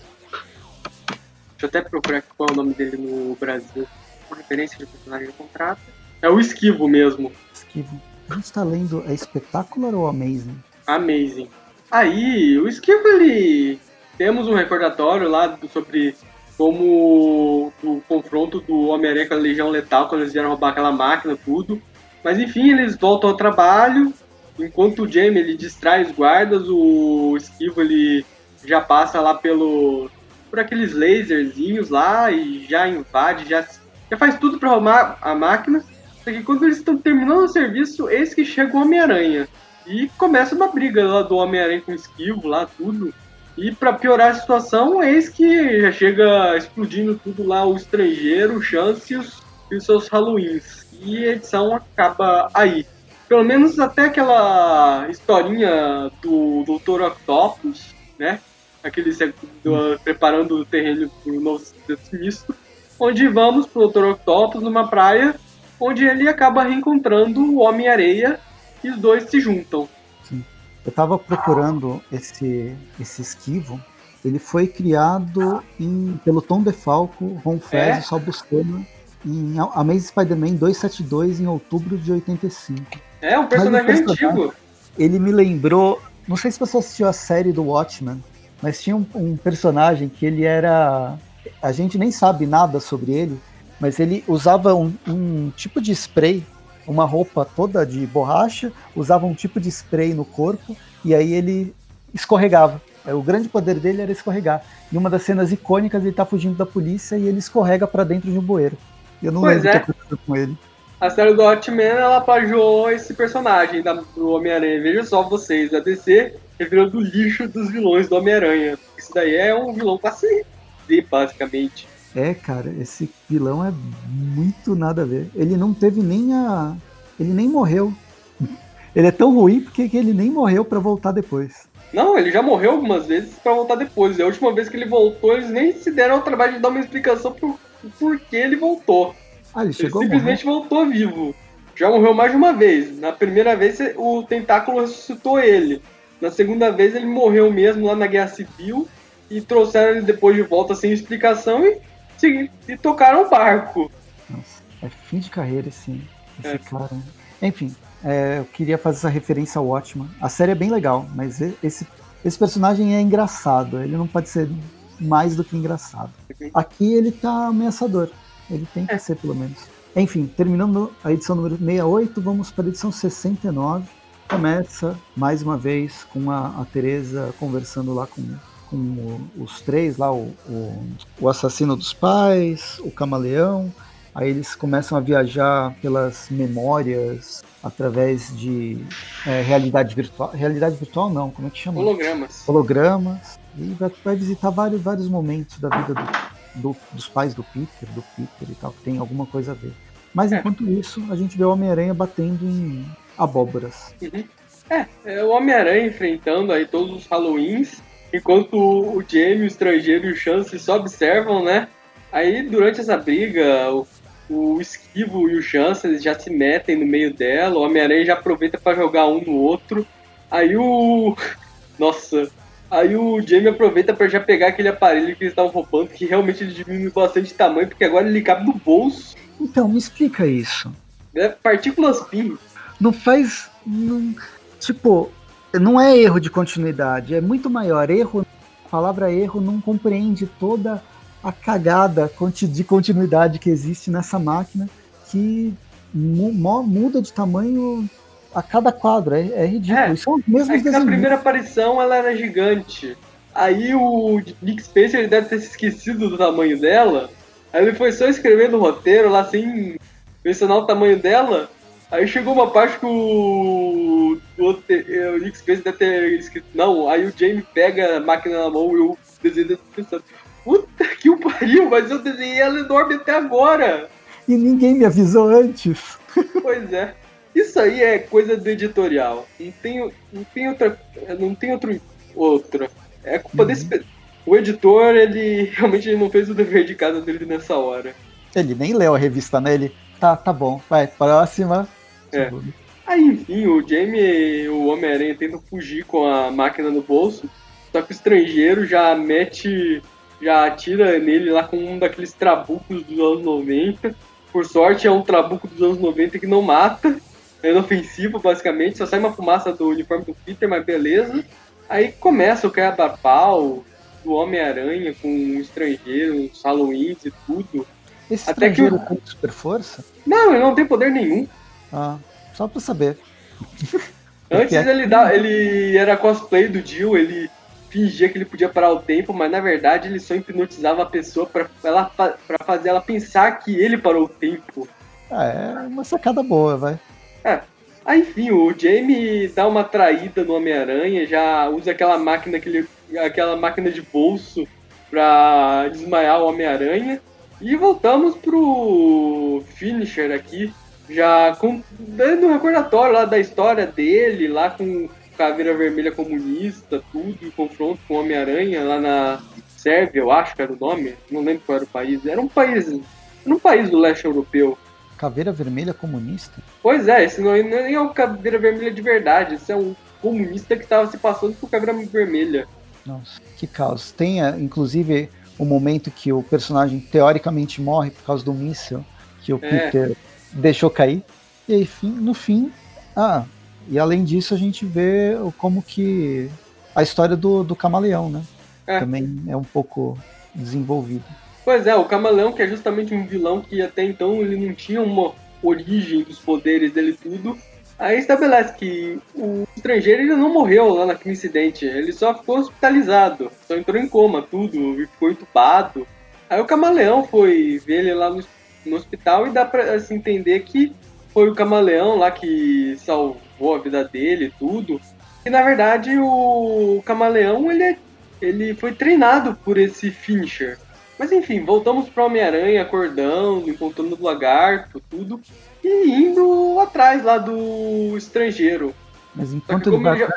Deixa eu até procurar qual é o nome dele no Brasil. Uma referência de personagem de contrato. É o Esquivo mesmo. Esquivo. A gente tá lendo é Espetacular ou Amazing? Amazing. Aí, o Esquivo, ele. Temos um recordatório lá sobre como o confronto do Homem-Aranha com a Legião Letal, quando eles vieram roubar aquela máquina, tudo. Mas enfim, eles voltam ao trabalho, enquanto o Jamie ele distrai os guardas, o Esquivo ele já passa lá pelo por aqueles laserzinhos lá e já invade, já, já faz tudo para roubar a máquina. Só que quando eles estão terminando o serviço, eis que chega o Homem-Aranha. E começa uma briga lá do Homem-Aranha com o Esquivo lá, tudo. E para piorar a situação, eis que já chega explodindo tudo lá o estrangeiro, o Chance e os, e os seus Halloweens. E a edição acaba aí. Pelo menos até aquela historinha do Dr. Octopus, né? Aquele do, preparando o terreno para o novo sinistro. Onde vamos pro Dr. Octopus numa praia, onde ele acaba reencontrando o Homem-Areia e os dois se juntam. Eu estava procurando esse, esse esquivo. Ele foi criado em, pelo Tom DeFalco, Ron Fez é? e Sal Buscema em Amazing Spider-Man 272 em outubro de 85. É, um personagem, personagem antigo. Ele me lembrou. Não sei se você assistiu a série do Watchmen, mas tinha um, um personagem que ele era. A gente nem sabe nada sobre ele, mas ele usava um, um tipo de spray uma roupa toda de borracha, usava um tipo de spray no corpo e aí ele escorregava. É, o grande poder dele era escorregar. Em uma das cenas icônicas, ele tá fugindo da polícia e ele escorrega para dentro de um bueiro. Eu não pois lembro é. o que aconteceu com ele. A série do Hotman, ela plagiou esse personagem da, do Homem-Aranha. Veja só vocês, a DC revelando o lixo dos vilões do Homem-Aranha. Isso daí é um vilão classe Basicamente. É, cara, esse vilão é muito nada a ver. Ele não teve nem a. Ele nem morreu. [laughs] Ele é tão ruim porque ele nem morreu para voltar depois. Não, ele já morreu algumas vezes para voltar depois. E a última vez que ele voltou, eles nem se deram ao trabalho de dar uma explicação por, por que ele voltou. Ah, ele chegou ele simplesmente voltou vivo. Já morreu mais de uma vez. Na primeira vez, o tentáculo ressuscitou ele. Na segunda vez, ele morreu mesmo lá na Guerra Civil. E trouxeram ele depois de volta sem explicação e e tocaram o barco. Nossa, é fim de carreira esse, esse é. cara. Enfim, é, eu queria fazer essa referência ao Watchman. A série é bem legal, mas esse, esse personagem é engraçado. Ele não pode ser mais do que engraçado. Aqui ele tá ameaçador. Ele tem que é. ser, pelo menos. Enfim, terminando a edição número 68, vamos para a edição 69. Começa mais uma vez com a, a Teresa conversando lá com, com os três, lá o, o, o assassino dos pais, o camaleão. Aí eles começam a viajar pelas memórias através de é, realidade virtual. Realidade virtual não, como é que chama? Hologramas. Hologramas. E vai, vai visitar vários, vários momentos da vida do, do, dos pais do Peter, do Peter e tal, que tem alguma coisa a ver. Mas é. enquanto isso, a gente vê o Homem-Aranha batendo em abóboras. Uhum. É, é o Homem-Aranha enfrentando aí todos os Halloweens, enquanto o Jamie, o estrangeiro e o Chance só observam, né? Aí durante essa briga, o o Esquivo e o Chance eles já se metem no meio dela, o Homem-Aranha já aproveita para jogar um no outro. Aí o. [laughs] Nossa. Aí o Jamie aproveita para já pegar aquele aparelho que eles estavam roubando, que realmente ele diminui bastante de tamanho, porque agora ele cabe no bolso. Então, me explica isso. É partículas PIN. Não faz. Não, tipo, não é erro de continuidade, é muito maior. Erro, a palavra erro não compreende toda a cagada de continuidade que existe nessa máquina que muda de tamanho a cada quadro. É, é ridículo. É, São os mesmos é que na primeira aparição ela era gigante. Aí o Nick Spencer ele deve ter se esquecido do tamanho dela. Aí ele foi só escrevendo o roteiro lá sem mencionar o tamanho dela. Aí chegou uma parte que o, o, o Nick Spencer deve ter escrito não. Aí o Jamie pega a máquina na mão e o desenho pensando, Puta que o pariu, mas eu desenhei ela enorme até agora. E ninguém me avisou antes. [laughs] Pois é. Isso aí é coisa do editorial. Não tem, não tem outra. Não tem outro. Outra. É culpa uhum. desse. O editor, ele [laughs] realmente não fez o dever de casa dele nessa hora. Ele nem leu a revista, né? Ele. Tá, tá bom, vai, próxima. É. Aí, enfim, o Jamie, o Homem-Aranha, tentam fugir com a máquina no bolso. Só que o estrangeiro já mete já atira nele lá com um daqueles trabucos dos anos 90. Por sorte, é um trabuco dos anos 90 que não mata, é inofensivo basicamente, só sai uma fumaça do uniforme do Peter, mas beleza. Aí começa o quebra-pau do Homem-Aranha com um estrangeiro, os Halloween e tudo. Esse Até estrangeiro que... tem super força? Não, ele não tem poder nenhum. Ah, só pra saber. Antes ele, dá, ele era cosplay do Jill, ele fingia que ele podia parar o tempo, mas na verdade ele só hipnotizava a pessoa para ela para fazer ela pensar que ele parou o tempo. Ah, é uma sacada boa, vai. É. Aí, enfim, o Jamie dá uma traída no Homem-Aranha, já usa aquela máquina que ele, aquela máquina de bolso pra desmaiar o Homem-Aranha. E voltamos pro finisher aqui, já com, dando um recordatório lá da história dele, lá com Caveira Vermelha Comunista, tudo, em confronto com Homem-Aranha lá na Sérvia, eu acho que era o nome, não lembro qual era o país. Era um país, era um país do leste europeu. Caveira Vermelha Comunista? Pois é, esse não é, nem é o Caveira Vermelha de verdade, esse é um comunista que estava se passando por Caveira Vermelha. Nossa, que caos. Tem, inclusive, o momento que o personagem teoricamente morre por causa do míssil que o é. Peter deixou cair. E enfim, no fim, ah, e além disso, a gente vê como que a história do, do camaleão, né? É. Também é um pouco desenvolvida. Pois é, o camaleão que é justamente um vilão que até então ele não tinha uma origem dos poderes dele tudo. Aí estabelece que o estrangeiro ele não morreu lá naquele incidente, ele só ficou hospitalizado, só entrou em coma, tudo, e ficou entubado. Aí o camaleão foi ver ele lá no, no hospital e dá pra se entender que foi o camaleão lá que salvou salvou a vida dele e tudo. E na verdade o Camaleão ele, é, ele foi treinado por esse Fincher. Mas enfim, voltamos para Homem-Aranha acordando, encontrando o lagarto, tudo, e indo atrás lá do estrangeiro. Mas enquanto ele vai já...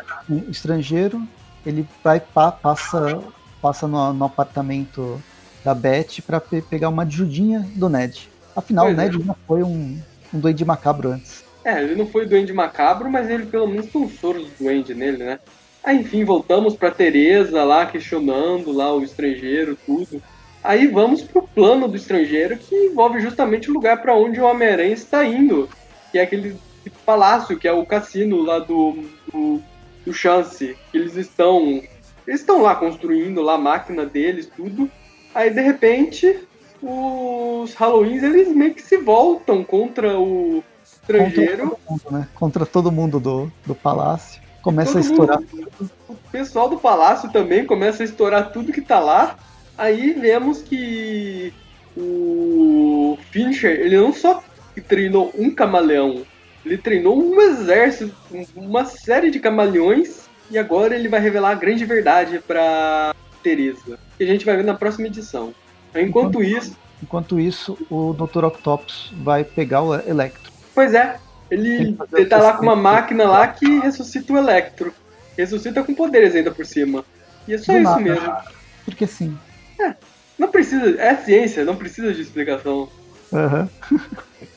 estrangeiro, ele vai passa passa no, no apartamento da Beth para pe pegar uma ajudinha do Ned. Afinal, pois o Ned é. já foi um, um doente macabro antes. É, ele não foi duende macabro, mas ele pelo menos tem um soro de duende nele, né? Aí, enfim, voltamos pra Teresa lá, questionando lá o estrangeiro, tudo. Aí vamos pro plano do estrangeiro, que envolve justamente o lugar para onde o Homem-Aranha está indo. Que é aquele palácio, que é o cassino lá do, do, do Chance. Eles estão. Eles estão lá construindo lá a máquina deles, tudo. Aí de repente os Halloweens eles meio que se voltam contra o estrangeiro. Contra todo mundo, né? Contra todo mundo do, do palácio. Começa todo a estourar. Mundo, o pessoal do palácio também começa a estourar tudo que tá lá. Aí vemos que o Fincher, ele não só treinou um camaleão, ele treinou um exército, uma série de camaleões, e agora ele vai revelar a grande verdade pra Teresa, que a gente vai ver na próxima edição. Enquanto, enquanto isso. Enquanto isso, o Dr. Octopus vai pegar o Electro. Pois é, ele, ele tá lá com uma máquina lá que ressuscita o Electro. Ressuscita com poderes ainda por cima. E é só Do isso nada. mesmo. Porque sim. É, não precisa. É ciência, não precisa de explicação. Uhum. [laughs]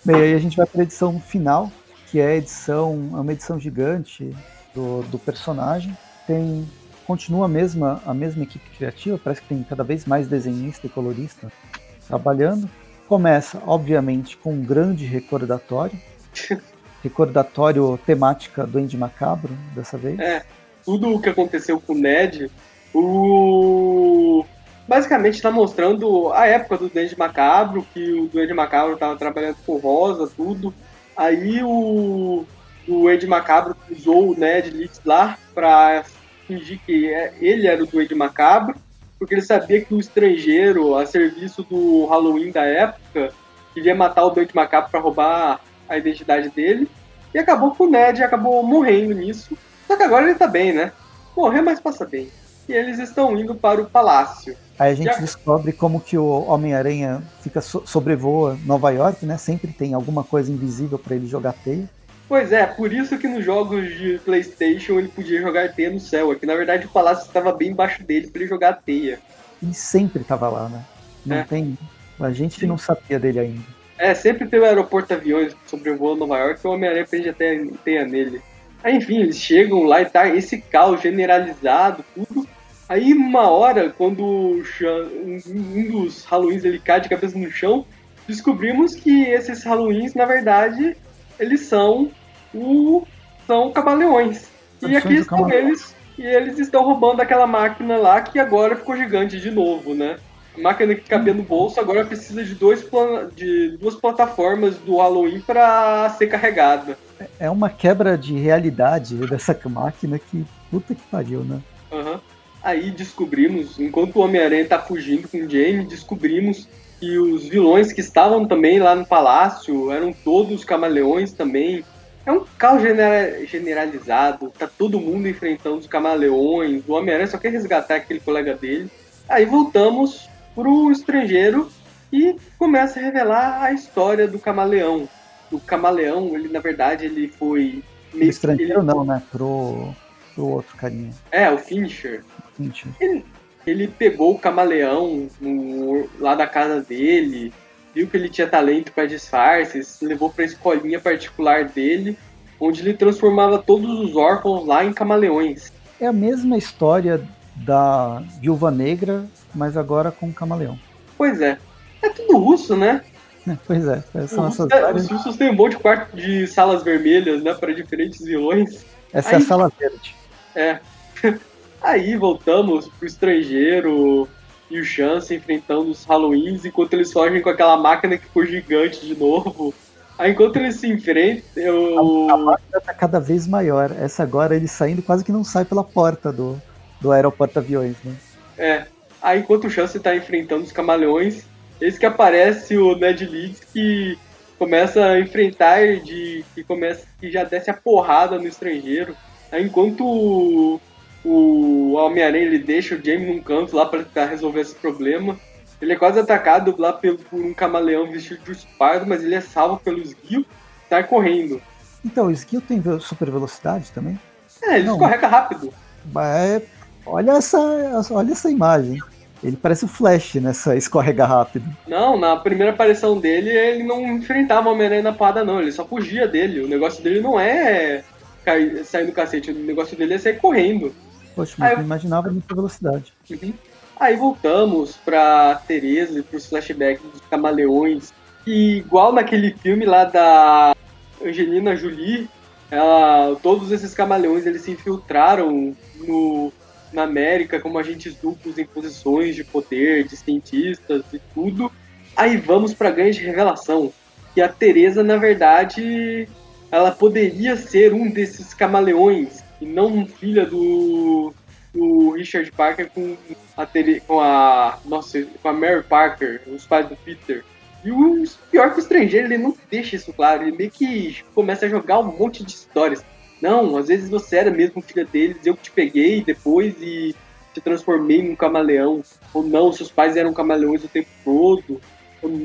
Bem, aí a gente vai para a edição final, que é a edição, é uma edição gigante do, do personagem. Tem continua a mesma, a mesma equipe criativa, parece que tem cada vez mais desenhista e colorista trabalhando. Começa, obviamente, com um grande recordatório. [laughs] recordatório temática do Andy Macabro, dessa vez. É, tudo o que aconteceu com o Ned, o... basicamente está mostrando a época do Duende Macabro, que o Duende Macabro estava trabalhando com Rosa, tudo. Aí o, o Andy Macabro usou o Ned Leeds lá para fingir que é, ele era o Duende Macabro, porque ele sabia que o estrangeiro, a serviço do Halloween da época, queria matar o Duende Macabro para roubar a identidade dele. E acabou com o Ned acabou morrendo nisso. Só que agora ele tá bem, né? Morrer, mas passa bem. E eles estão indo para o palácio. Aí a gente Já... descobre como que o Homem-Aranha fica so sobrevoa Nova York, né? Sempre tem alguma coisa invisível para ele jogar teia. Pois é, por isso que nos jogos de PlayStation ele podia jogar teia no céu. Aqui na verdade o palácio estava bem embaixo dele para ele jogar teia. E sempre estava lá, né? Não é. tem. A gente não sabia dele ainda. É, sempre tem o aeroporto aviões sobrevoando Nova York e o Homem-Aranha prende até teia nele. Aí, enfim, eles chegam lá e tá esse caos generalizado, tudo. Aí, uma hora, quando um dos Halloweens ele cai de cabeça no chão, descobrimos que esses Halloweens, na verdade, eles são o, são camaleões. E aqui estão eles, e eles estão roubando aquela máquina lá que agora ficou gigante de novo, né? A máquina que cabia no bolso agora precisa de, dois de duas plataformas do Halloween para ser carregada. É uma quebra de realidade dessa máquina que puta que pariu, né? Uhum. Aí descobrimos, enquanto o Homem-Aranha tá fugindo com o Jamie, descobrimos que os vilões que estavam também lá no palácio eram todos camaleões também. É um caos generalizado, tá todo mundo enfrentando os camaleões, o Homem-Aranha só quer resgatar aquele colega dele. Aí voltamos pro estrangeiro e começa a revelar a história do camaleão. O camaleão, ele na verdade ele foi meio estrangeiro ele... não, né? Pro, pro outro carinha. É, o Fincher. Fincher. Ele, ele pegou o camaleão no, lá da casa dele, viu que ele tinha talento para disfarces, levou para a escolinha particular dele, onde ele transformava todos os órfãos lá em camaleões. É a mesma história da Viúva Negra, mas agora com camaleão. Pois é. É tudo russo, né? É, pois é. São essas é, os russos têm um monte de quarto de salas vermelhas, né, para diferentes vilões. Essa Aí, é a sala verde. É. [laughs] Aí voltamos pro estrangeiro e o Chance enfrentando os Halloweens enquanto eles fogem com aquela máquina que ficou gigante de novo. Aí enquanto eles se enfrentam, eu... a, a máquina tá cada vez maior. Essa agora ele saindo quase que não sai pela porta do, do aeroporto aviões, né? É. Aí enquanto o Chance tá enfrentando os camaleões, esse que aparece o Ned Leeds que começa a enfrentar de que começa que já desce a porrada no estrangeiro. Aí enquanto o Homem-Aranha ele deixa o Jamie num canto lá para tentar resolver esse problema. Ele é quase atacado lá por um camaleão vestido de espardo, mas ele é salvo pelo esguio e sai correndo. Então, o esguio tem super velocidade também? É, ele Não. escorrega rápido. É, olha, essa, olha essa imagem. Ele parece o Flash nessa escorrega rápido. Não, na primeira aparição dele, ele não enfrentava o Homem-Aranha na porrada, não. Ele só fugia dele. O negócio dele não é sair do cacete. O negócio dele é sair correndo. Poxa, mas Aí, eu imaginava muita velocidade. Uhum. Aí voltamos pra Teresa e pros flashbacks dos camaleões. E igual naquele filme lá da Angelina Jolie, ela, todos esses camaleões eles se infiltraram no, na América como agentes duplos em posições de poder, de cientistas e tudo. Aí vamos pra grande revelação, que a Teresa, na verdade, ela poderia ser um desses camaleões, e não filha do, do Richard Parker com a, com a. Nossa, com a Mary Parker, os pais do Peter. E o pior que o estrangeiro, ele não deixa isso claro, ele meio que começa a jogar um monte de histórias. Não, às vezes você era mesmo filha deles, eu te peguei depois e te transformei num camaleão. Ou não, seus pais eram camaleões o tempo todo.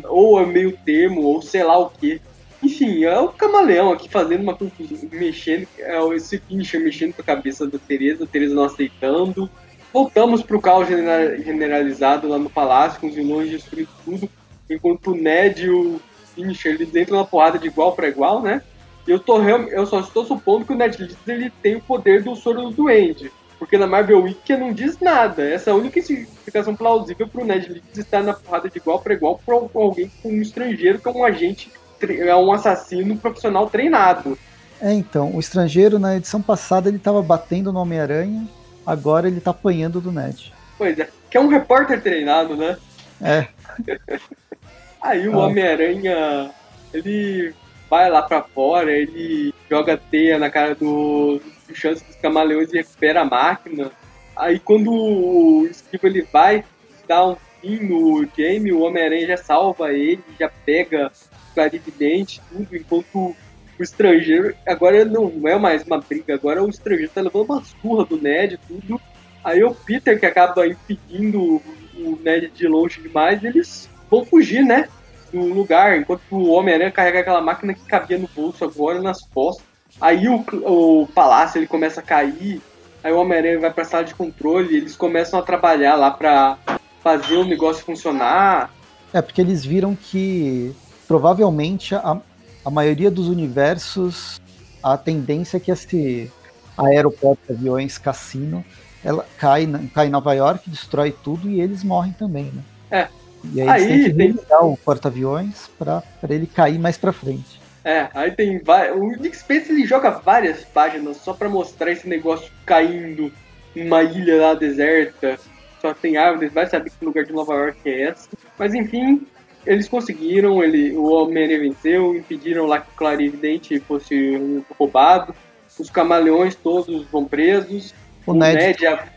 Ou é meio termo, ou sei lá o que. Enfim, é o camaleão aqui fazendo uma confusão, mexendo, é esse Fincher mexendo com a cabeça da Teresa, a Teresa não aceitando. Voltamos pro caos generalizado lá no palácio, com os vilões destruindo tudo, enquanto o Ned e o Fincher eles entram na porrada de igual para igual, né? Eu, tô, eu só estou supondo que o Ned ele tem o poder do soro do duende. Porque na Marvel Wiki não diz nada. Essa é a única explicação plausível pro Ned Leeds estar na porrada de igual para igual com alguém com um estrangeiro que é um agente, é um assassino profissional treinado. É, então, o estrangeiro na edição passada ele estava batendo no Homem-Aranha, agora ele tá apanhando do Ned. Pois é, que é um repórter treinado, né? É. [laughs] Aí o ah. Homem-Aranha, ele vai lá pra fora, ele joga teia na cara do, do chance dos camaleões e recupera a máquina. Aí quando o Esquivo ele vai dar um fim no Jamie, o Homem-Aranha já salva ele, já pega clarividente, tudo, enquanto o estrangeiro, agora não é mais uma briga, agora o estrangeiro tá levando uma surra do Ned, tudo. Aí o Peter, que acaba impedindo o Ned de longe demais, eles vão fugir, né? do lugar, enquanto o Homem-Aranha carrega aquela máquina que cabia no bolso agora nas costas. Aí o, o palácio ele começa a cair, aí o Homem-Aranha vai pra sala de controle, eles começam a trabalhar lá pra fazer o negócio funcionar. É, porque eles viram que provavelmente a, a maioria dos universos, a tendência é que esse aeroporto aviões cassino ela cai, cai em Nova York, destrói tudo e eles morrem também, né? É, e aí, aí tem que tem... o porta-aviões para ele cair mais para frente. É, aí tem várias. O Nick Spencer ele joga várias páginas só para mostrar esse negócio caindo numa ilha lá deserta. Só tem árvores, vai saber que lugar de Nova York é esse. Mas enfim, eles conseguiram, ele, o Homem-Aranha venceu, impediram lá que o Clarividente fosse roubado. Os camaleões todos vão presos. O, o Ned, Ned a...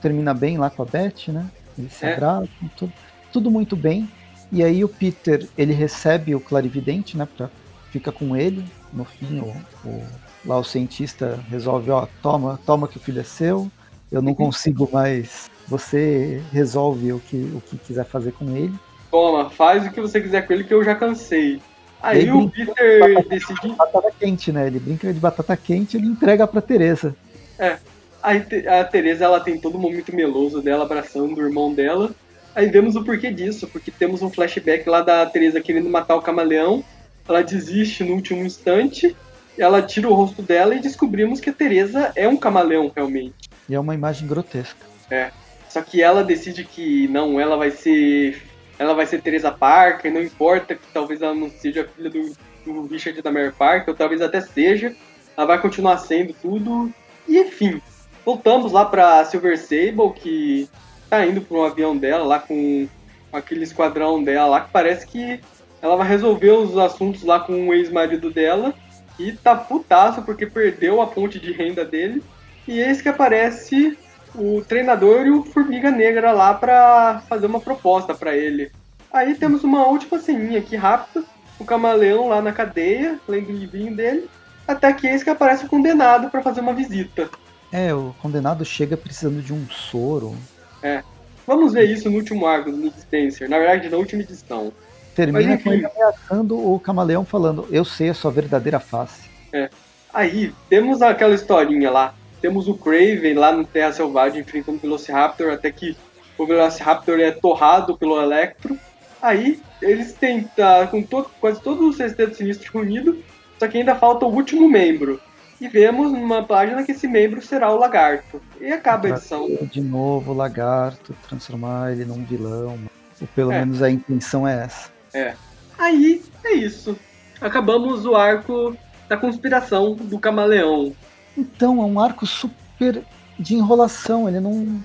termina bem lá com a Beth, né? Eles se é. abraçam, tudo tudo muito bem. E aí o Peter, ele recebe o clarividente, né, pra, fica com ele. No fim, o, o, lá o cientista resolve, ó, toma, toma que o filho é seu. Eu não [laughs] consigo mais. Você resolve o que, o que quiser fazer com ele. Toma, faz o que você quiser com ele que eu já cansei. Aí o Peter de decide. Batata quente, né? Ele brinca de batata quente e ele entrega pra Teresa. É. Aí a Teresa ela tem todo o momento meloso dela abraçando o irmão dela. Aí vemos o porquê disso, porque temos um flashback lá da Teresa querendo matar o camaleão. Ela desiste no último instante, ela tira o rosto dela e descobrimos que a Teresa é um camaleão realmente. E é uma imagem grotesca. É. Só que ela decide que não, ela vai ser. Ela vai ser Teresa Parker, não importa que talvez ela não seja filha do, do Richard da Mary Parker, ou talvez até seja. Ela vai continuar sendo tudo. E enfim. Voltamos lá pra Silver Sable, que tá indo para um avião dela lá com aquele esquadrão dela lá que parece que ela vai resolver os assuntos lá com o ex-marido dela e tá putaço porque perdeu a ponte de renda dele. E eis que aparece o treinador e o Formiga Negra lá para fazer uma proposta para ele. Aí temos uma última ceninha aqui rápida, o camaleão lá na cadeia, lendo o livrinho dele, até que eis que aparece o condenado para fazer uma visita. É, o condenado chega precisando de um soro, é. Vamos ver isso no último arco do Nick Spencer, na verdade, na última edição. Termina Mas, com ele ameaçando o camaleão falando: Eu sei a sua verdadeira face. É. Aí, temos aquela historinha lá. Temos o Craven lá no Terra Selvagem enfrentando o Velociraptor, até que o Velociraptor é torrado pelo Electro. Aí, eles tentam, com todo, quase todos os sextetos sinistros reunidos, só que ainda falta o último membro e vemos numa página que esse membro será o lagarto. E acaba a edição. De novo o lagarto, transformar ele num vilão. Ou pelo é. menos a intenção é essa. É. Aí é isso. Acabamos o arco da conspiração do camaleão. Então, é um arco super de enrolação. Ele não.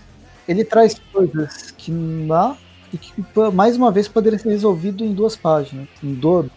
Ele traz coisas que lá e que mais uma vez poderia ser resolvido em duas páginas, em duas,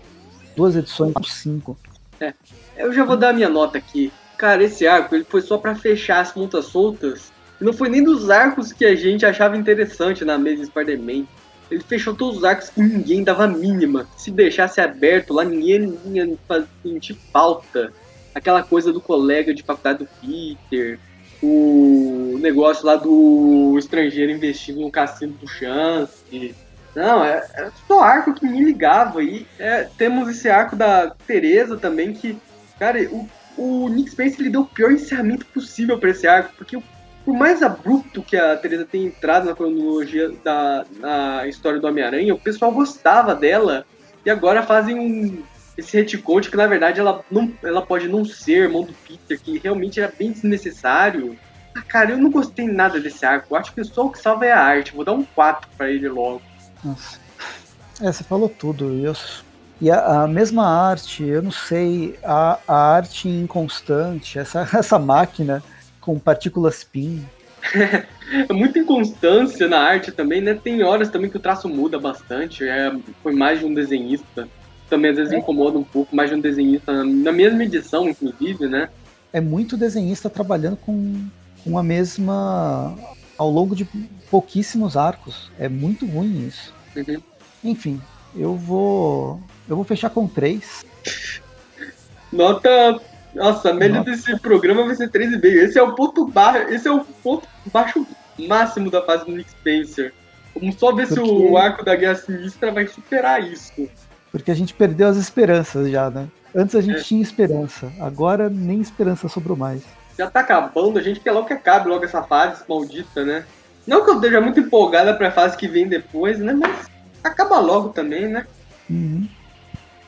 duas edições, cinco. É, eu já vou dar a minha nota aqui. Cara, esse arco ele foi só para fechar as pontas soltas. Não foi nem dos arcos que a gente achava interessante na mesa Spider-Man. Ele fechou todos os arcos que ninguém dava mínima. Se deixasse aberto lá, ninguém ia sentir falta. Aquela coisa do colega de faculdade do Peter, o negócio lá do estrangeiro investindo no cassino do Chance. Não, é, é só arco que me ligava. E é, temos esse arco da Teresa também, que, cara, o, o Nick Spencer ele deu o pior encerramento possível para esse arco, porque por mais abrupto que a Teresa tenha entrado na cronologia da na história do Homem-Aranha, o pessoal gostava dela e agora fazem um, esse retcon que na verdade ela, não, ela pode não ser irmão do Peter, que realmente era bem desnecessário. Ah, cara, eu não gostei nada desse arco. Acho que só o que salva é a arte. Vou dar um 4 para ele logo. Nossa. É, você falou tudo. Eu... E a, a, mesma arte, eu não sei, a, a arte inconstante, essa, [laughs] essa máquina com partículas PIN. [laughs] é muita inconstância na arte também, né? Tem horas também que o traço muda bastante. É, foi mais de um desenhista. Também às vezes é. incomoda um pouco, mais de um desenhista na mesma edição, inclusive, né? É muito desenhista trabalhando com, com a mesma. ao longo de pouquíssimos arcos. É muito ruim isso. Uhum. Enfim, eu vou. Eu vou fechar com três. Nota nossa, a média Nossa. desse programa vai ser 3,5. Esse é o ponto baixo. Esse é o ponto baixo máximo da fase do Nick Spencer. Vamos só ver Porque... se o arco da Guerra Sinistra vai superar isso. Porque a gente perdeu as esperanças já, né? Antes a gente é. tinha esperança, agora nem esperança sobrou mais. Já tá acabando, a gente quer logo que acabe logo essa fase maldita, né? Não que eu esteja muito empolgada pra fase que vem depois, né? Mas acaba logo também, né? Uhum.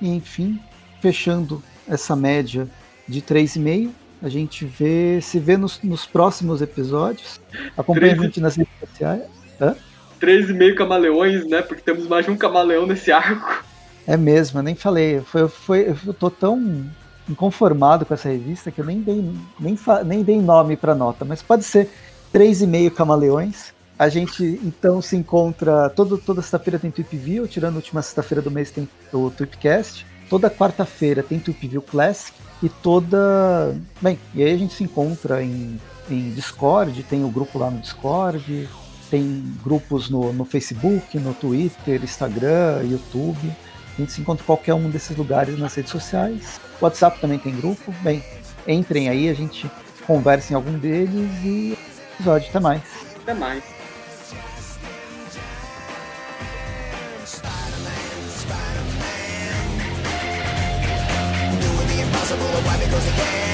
E enfim, fechando essa média de 3,5. A gente vê, se vê nos, nos próximos episódios. Acompanha 3... a gente nas redes sociais. Hã? 3,5 camaleões, né? Porque temos mais de um camaleão nesse arco. É mesmo, eu nem falei. Foi, foi, eu tô tão inconformado com essa revista que eu nem dei, nem, nem dei nome para nota, mas pode ser 3,5 camaleões. A gente então se encontra todo, toda sexta-feira tem Tweep tirando a última sexta-feira do mês tem o Tweepcast. Toda quarta-feira tem Tweep Classic e toda. Bem, e aí a gente se encontra em, em Discord, tem o grupo lá no Discord, tem grupos no, no Facebook, no Twitter, Instagram, YouTube. A gente se encontra em qualquer um desses lugares nas redes sociais. O WhatsApp também tem grupo. Bem, entrem aí, a gente conversa em algum deles e episódio. Até mais. Até mais. impossible, why because again